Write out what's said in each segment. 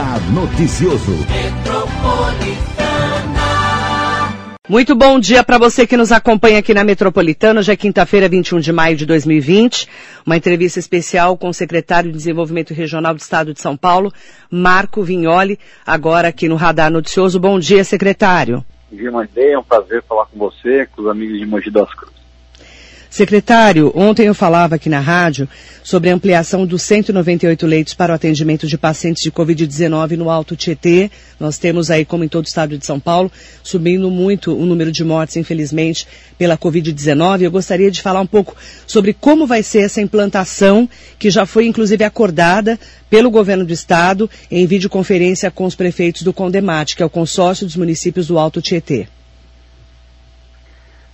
Radar Noticioso. Muito bom dia para você que nos acompanha aqui na Metropolitana. Hoje é quinta-feira, 21 de maio de 2020. Uma entrevista especial com o secretário de Desenvolvimento Regional do Estado de São Paulo, Marco Vignoli, agora aqui no Radar Noticioso. Bom dia, secretário. Bom dia, Mandei. É um prazer falar com você, com os amigos de Mogi das Cruzes. Secretário, ontem eu falava aqui na rádio sobre a ampliação dos 198 leitos para o atendimento de pacientes de Covid-19 no Alto Tietê. Nós temos aí, como em todo o estado de São Paulo, subindo muito o número de mortes, infelizmente, pela Covid-19. Eu gostaria de falar um pouco sobre como vai ser essa implantação, que já foi inclusive acordada pelo governo do estado em videoconferência com os prefeitos do Condemate, que é o consórcio dos municípios do Alto Tietê.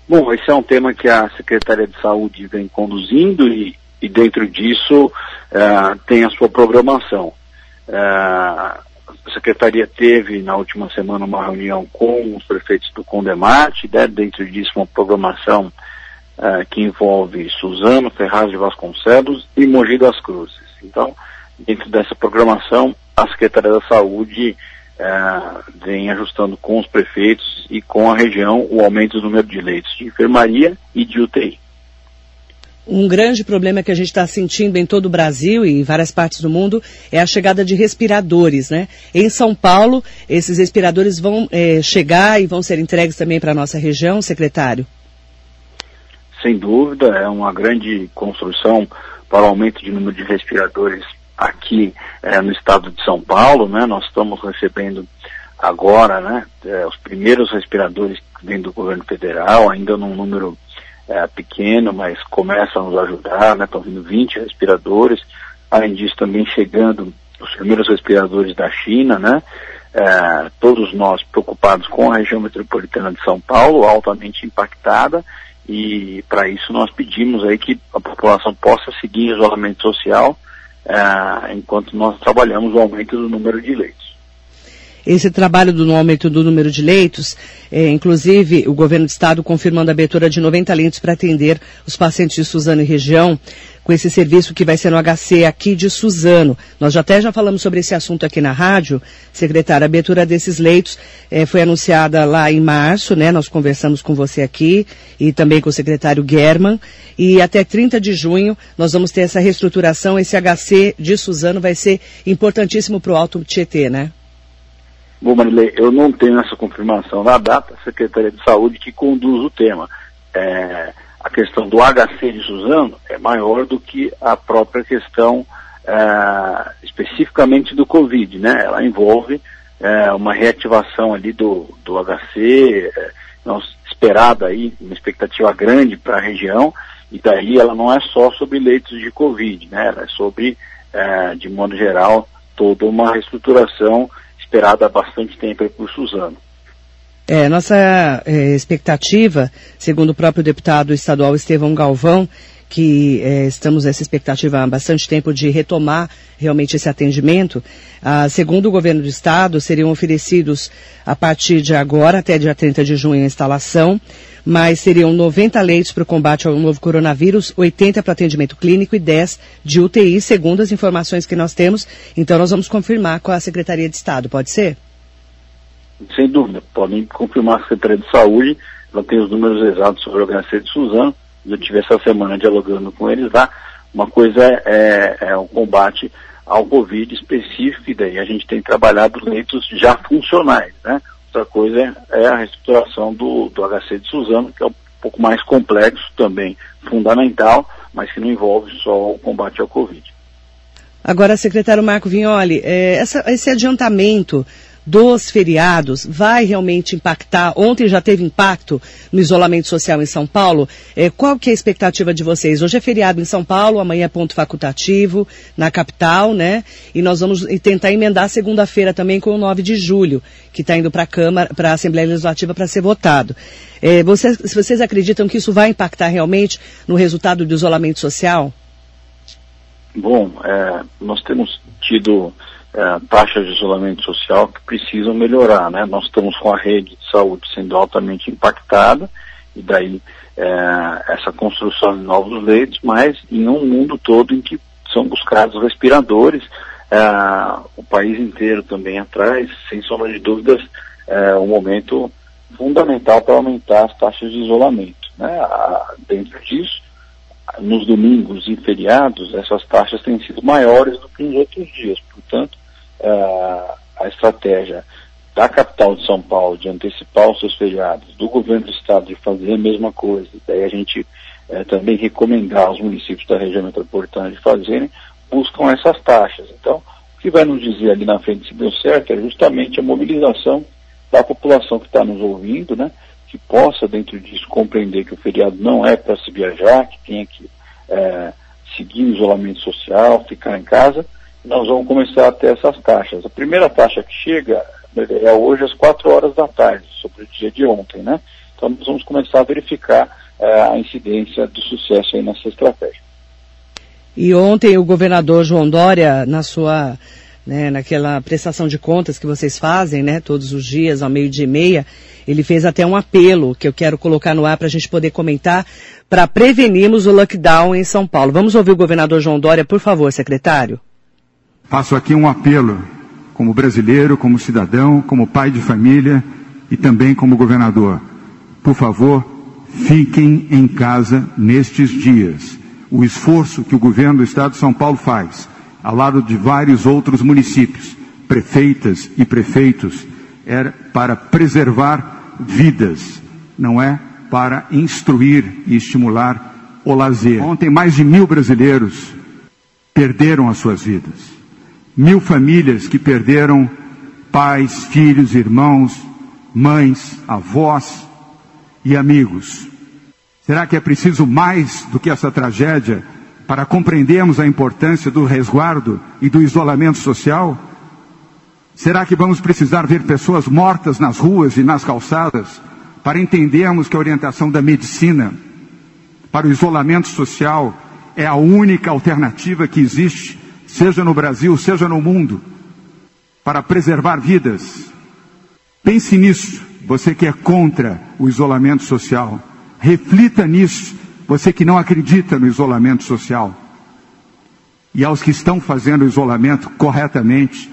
Bom, esse é um tema que a Secretaria de Saúde vem conduzindo e, e dentro disso uh, tem a sua programação. Uh, a Secretaria teve na última semana uma reunião com os prefeitos do Condemate, né, dentro disso uma programação uh, que envolve Suzano, Ferraz de Vasconcelos e Mogi das Cruzes. Então, dentro dessa programação, a Secretaria da Saúde é, vem ajustando com os prefeitos e com a região o aumento do número de leitos de enfermaria e de UTI. Um grande problema que a gente está sentindo em todo o Brasil e em várias partes do mundo é a chegada de respiradores, né? Em São Paulo, esses respiradores vão é, chegar e vão ser entregues também para a nossa região, secretário? Sem dúvida, é uma grande construção para o aumento de número de respiradores aqui é, no estado de São Paulo, né? Nós estamos recebendo agora, né? É, os primeiros respiradores que vêm do governo federal, ainda num número é, pequeno, mas começam a nos ajudar, né? Estão vindo 20 respiradores. Além disso, também chegando os primeiros respiradores da China, né? É, todos nós preocupados com a região metropolitana de São Paulo, altamente impactada, e para isso nós pedimos aí que a população possa seguir isolamento social, enquanto nós trabalhamos o aumento do número de leitos. Esse trabalho do aumento do número de leitos, é, inclusive o governo do estado confirmando a abertura de 90 leitos para atender os pacientes de Suzano e região, com esse serviço que vai ser no HC aqui de Suzano. Nós já até já falamos sobre esse assunto aqui na rádio, secretário. A abertura desses leitos é, foi anunciada lá em março, né? Nós conversamos com você aqui e também com o secretário German. E até 30 de junho nós vamos ter essa reestruturação. Esse HC de Suzano vai ser importantíssimo para o Alto Tietê, né? Bom, Marilei, eu não tenho essa confirmação na data, a Secretaria de Saúde que conduz o tema. É, a questão do HC de Suzano é maior do que a própria questão é, especificamente do Covid, né? Ela envolve é, uma reativação ali do, do HC, é, esperada aí, uma expectativa grande para a região, e daí ela não é só sobre leitos de Covid, né? Ela é sobre, é, de modo geral, toda uma reestruturação esperada há bastante tempo por Suzano. É, nossa é, expectativa, segundo o próprio deputado estadual Estevão Galvão, que é, estamos nessa expectativa há bastante tempo de retomar realmente esse atendimento. Ah, segundo o governo do estado, seriam oferecidos a partir de agora, até dia 30 de junho, a instalação, mas seriam 90 leitos para o combate ao novo coronavírus, 80 para atendimento clínico e 10 de UTI, segundo as informações que nós temos. Então nós vamos confirmar com a Secretaria de Estado, pode ser? Sem dúvida, podem confirmar a Secretaria de Saúde, ela tem os números exatos sobre o HC de Suzano, eu tive essa semana dialogando com eles lá, uma coisa é, é, é o combate ao Covid específico, e daí a gente tem trabalhado leitos já funcionais, né? Outra coisa é, é a reestruturação do, do HC de Suzano, que é um pouco mais complexo também, fundamental, mas que não envolve só o combate ao Covid. Agora, secretário Marco Vignoli, é, essa, esse adiantamento dos feriados vai realmente impactar? Ontem já teve impacto no isolamento social em São Paulo. É, qual que é a expectativa de vocês? Hoje é feriado em São Paulo, amanhã é ponto facultativo na capital, né? E nós vamos tentar emendar segunda-feira também com o 9 de julho, que está indo para a Câmara, para a Assembleia Legislativa para ser votado. É, vocês, vocês acreditam que isso vai impactar realmente no resultado do isolamento social? Bom, é, nós temos tido é, taxas de isolamento social que precisam melhorar, né? Nós estamos com a rede de saúde sendo altamente impactada e daí é, essa construção de novos leitos, mas em um mundo todo em que são buscados respiradores, uh, o país inteiro também atrás, sem sombra de dúvidas, uh, um momento fundamental para aumentar as taxas de isolamento. Né? dentro disso, nos domingos e feriados, essas taxas têm sido maiores do que nos outros dias. Portanto, uh, a estratégia da capital de São Paulo de antecipar os seus feriados, do governo do estado de fazer a mesma coisa, daí a gente uh, também recomendar aos municípios da região metropolitana de fazerem, buscam essas taxas. Então, o que vai nos dizer ali na frente se deu certo é justamente a mobilização da população que está nos ouvindo, né? que possa, dentro disso, compreender que o feriado não é para se viajar, que tenha que é, seguir o isolamento social, ficar em casa, nós vamos começar a ter essas taxas. A primeira taxa que chega é hoje às 4 horas da tarde, sobre o dia de ontem, né? Então nós vamos começar a verificar é, a incidência do sucesso aí nessa estratégia. E ontem o governador João Dória, na sua né, naquela prestação de contas que vocês fazem, né, todos os dias, ao meio-dia e meia, ele fez até um apelo que eu quero colocar no ar para a gente poder comentar, para prevenirmos o lockdown em São Paulo. Vamos ouvir o governador João Dória, por favor, secretário. Faço aqui um apelo, como brasileiro, como cidadão, como pai de família e também como governador. Por favor, fiquem em casa nestes dias. O esforço que o governo do Estado de São Paulo faz ao lado de vários outros municípios, prefeitas e prefeitos, era para preservar vidas, não é para instruir e estimular o lazer. Ontem, mais de mil brasileiros perderam as suas vidas. Mil famílias que perderam pais, filhos, irmãos, mães, avós e amigos. Será que é preciso mais do que essa tragédia para compreendermos a importância do resguardo e do isolamento social? Será que vamos precisar ver pessoas mortas nas ruas e nas calçadas para entendermos que a orientação da medicina para o isolamento social é a única alternativa que existe, seja no Brasil, seja no mundo, para preservar vidas? Pense nisso, você que é contra o isolamento social. Reflita nisso você que não acredita no isolamento social, e aos que estão fazendo o isolamento corretamente,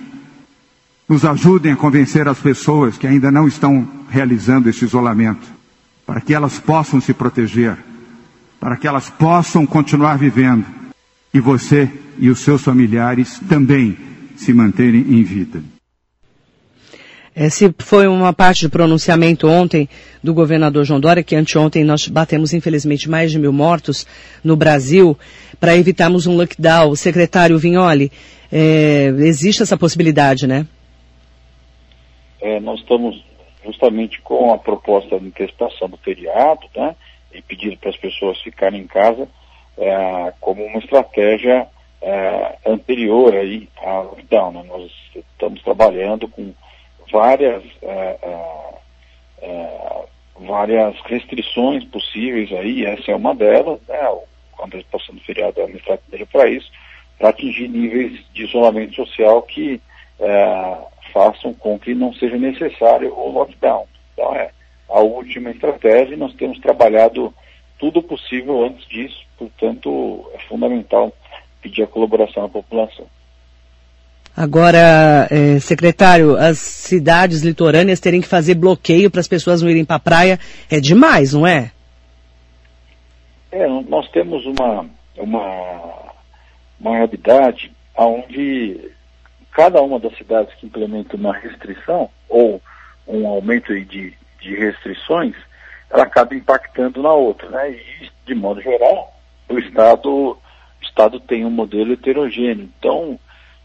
nos ajudem a convencer as pessoas que ainda não estão realizando esse isolamento, para que elas possam se proteger, para que elas possam continuar vivendo, e você e os seus familiares também se manterem em vida. Esse foi uma parte do pronunciamento ontem do governador João Dória, que anteontem nós batemos, infelizmente, mais de mil mortos no Brasil, para evitarmos um lockdown. O secretário Vignoli, é, existe essa possibilidade, né? É, nós estamos justamente com a proposta de antecipação do feriado, né? E pedindo para as pessoas ficarem em casa é, como uma estratégia é, anterior aí ao lockdown. Né? Nós estamos trabalhando com várias, é, é, é, várias restrições possíveis aí, essa é uma delas, né, a antecipação do feriado é uma estratégia para isso, para atingir níveis de isolamento social que façam com que não seja necessário o lockdown. Então é a última estratégia e nós temos trabalhado tudo possível antes disso, portanto é fundamental pedir a colaboração da população. Agora, é, secretário, as cidades litorâneas terem que fazer bloqueio para as pessoas não irem para a praia é demais, não é? É, nós temos uma, uma, uma realidade onde cada uma das cidades que implementa uma restrição ou um aumento de, de restrições, ela acaba impactando na outra, né? E, de modo geral, o Estado, o Estado tem um modelo heterogêneo. Então,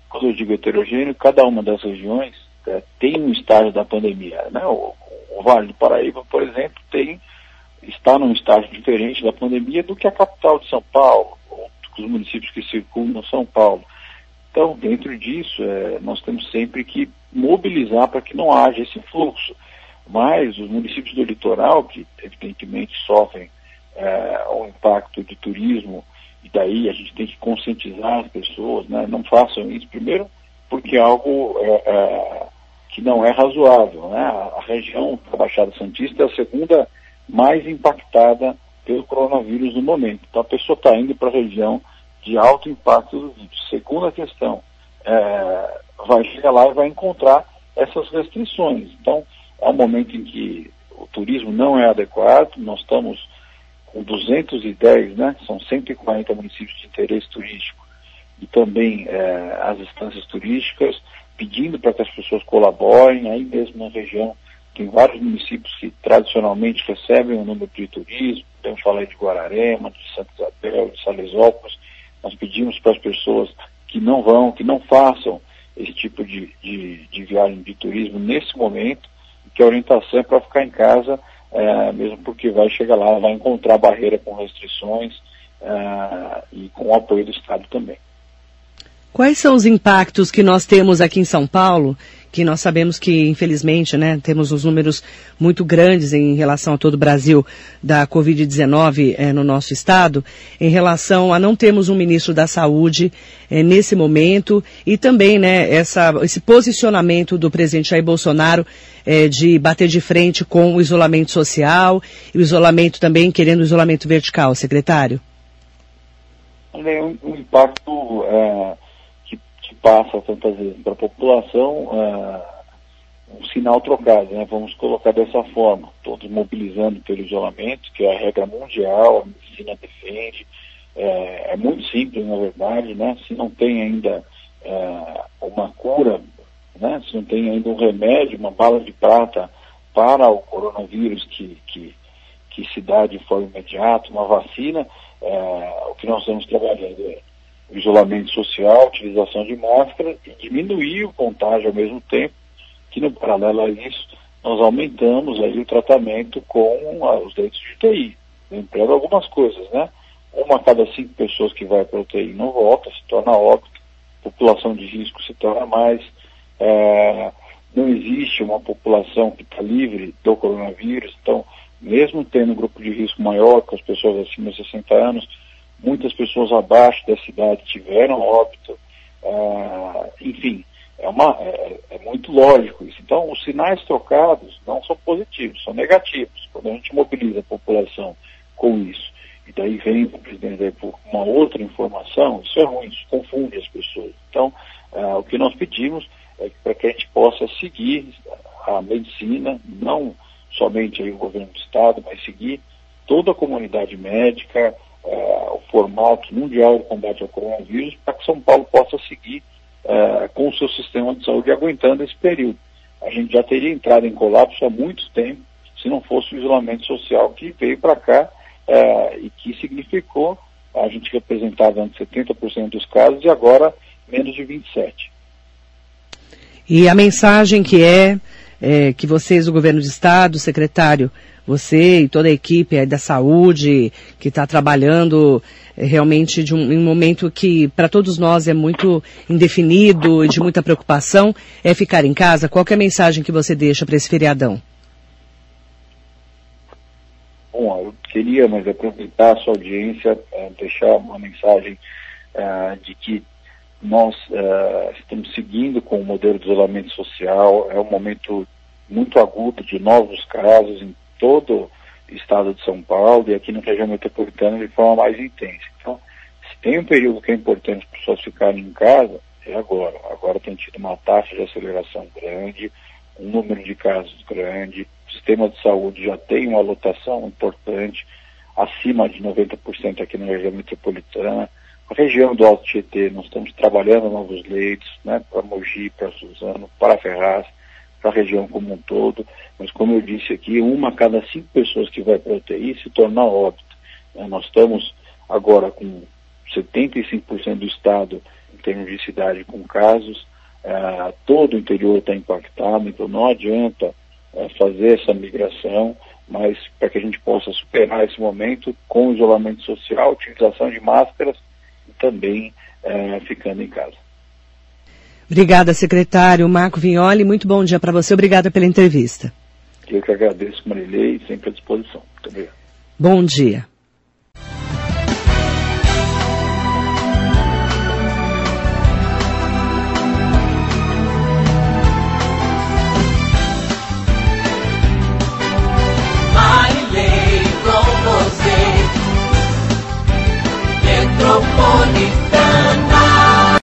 quando eu digo heterogêneo, cada uma das regiões é, tem um estágio da pandemia. Né? O, o, Vale do Paraíba, por exemplo, tem, está num estágio diferente da pandemia do que a capital de São Paulo, ou os municípios que circundam São Paulo. Então, dentro disso, é, nós temos sempre que mobilizar para que não haja esse fluxo. Mas os municípios do litoral, que evidentemente sofrem é, o impacto de turismo e daí a gente tem que conscientizar as pessoas, né? Não façam isso primeiro porque é algo é, é, que não é razoável, né? A, região da Baixada Santista é a segunda mais impactada pelo coronavírus no momento. Então a pessoa está indo para a região de alto impacto do vírus. Segunda questão, é, vai chegar lá e vai encontrar essas restrições. Então, é um momento em que o turismo não é adequado, nós estamos com 210, né, são 140 municípios de interesse turístico e também é, as instâncias turísticas pedindo para que as pessoas colaborem, aí mesmo na região tem vários municípios que tradicionalmente recebem o um número de turismo, podemos falar de Guararema, de Santa Isabel, de Salesópolis, nós pedimos para as pessoas que não vão, que não façam esse tipo de, de, de viagem de turismo nesse momento, que a orientação é para ficar em casa, é, mesmo porque vai chegar lá, vai encontrar barreira com restrições é, e com o apoio do Estado também. Quais são os impactos que nós temos aqui em São Paulo que nós sabemos que, infelizmente, né, temos os números muito grandes em relação a todo o Brasil da Covid-19 eh, no nosso estado, em relação a não termos um ministro da Saúde eh, nesse momento e também, né, essa, esse posicionamento do presidente Jair Bolsonaro eh, de bater de frente com o isolamento social e o isolamento também, querendo o isolamento vertical, secretário? Um, um impacto é, passa tantas vezes para a população uh, um sinal trocado, né? vamos colocar dessa forma, todos mobilizando pelo isolamento, que é a regra mundial, a medicina defende, é, é muito simples na verdade, né? se não tem ainda é, uma cura, né? se não tem ainda um remédio, uma bala de prata para o coronavírus que, que, que se dá de forma imediata, uma vacina, é, o que nós estamos trabalhando é isolamento social, utilização de máscara e diminuir o contágio ao mesmo tempo, que no paralelo a isso, nós aumentamos aí o tratamento com a, os leitos de UTI. Lembrando algumas coisas, né? Uma a cada cinco pessoas que vai para a UTI não volta, se torna óbito, população de risco se torna mais, é, não existe uma população que está livre do coronavírus, então, mesmo tendo um grupo de risco maior, com as pessoas acima de 60 anos, muitas pessoas abaixo da cidade tiveram óbito, ah, enfim, é, uma, é, é, muito lógico isso. Então, os sinais trocados não são positivos, são negativos. Quando a gente mobiliza a população com isso, e daí vem o presidente República uma outra informação, isso é ruim, isso confunde as pessoas. Então, ah, o que nós pedimos é para que a gente possa seguir a medicina, não somente o governo do Estado, mas seguir toda a comunidade médica, uh, o formato mundial de combate ao coronavírus para que São Paulo possa seguir uh, com o seu sistema de saúde aguentando esse período. A gente já teria entrado em colapso há muito tempo se não fosse o isolamento social que veio para cá uh, e que significou a gente representava antes 70% dos casos e agora menos de 27%. E a mensagem que é, é que vocês, o governo de Estado, secretário, você e toda a equipe da saúde que está trabalhando é, realmente de um, um momento que para todos nós é muito indefinido e de muita preocupação, é ficar em casa. Qual é a mensagem que você deixa para esse feriadão? Bom, eu queria, mas aproveitar a sua audiência, é, deixar uma mensagem é, de que nós estamos seguindo com o modelo de isolamento social, é um momento muito agudo de novos casos em todo o estado de São Paulo e aqui na região metropolitana de forma mais intensa. Então, se tem um período que é importante para as pessoas ficarem em casa, é agora. Agora tem tido uma taxa de aceleração grande, um número de casos grande, o sistema de saúde já tem uma lotação importante, acima de 90% aqui na região metropolitana. Região do Alto Tietê, nós estamos trabalhando novos leitos, né, para Mogi, para Suzano, para Ferraz, para a região como um todo, mas como eu disse aqui, uma a cada cinco pessoas que vai para a UTI se torna óbito. Né? Nós estamos agora com 75% do estado em termos de cidade com casos, uh, todo o interior está impactado, então não adianta uh, fazer essa migração, mas para que a gente possa superar esse momento com isolamento social, utilização de máscaras também uh, ficando em casa. Obrigada, secretário Marco Vignoli. Muito bom dia para você. Obrigada pela entrevista. Eu que agradeço, Marilei, sempre à disposição. Muito obrigado. Bom dia. Metropolitana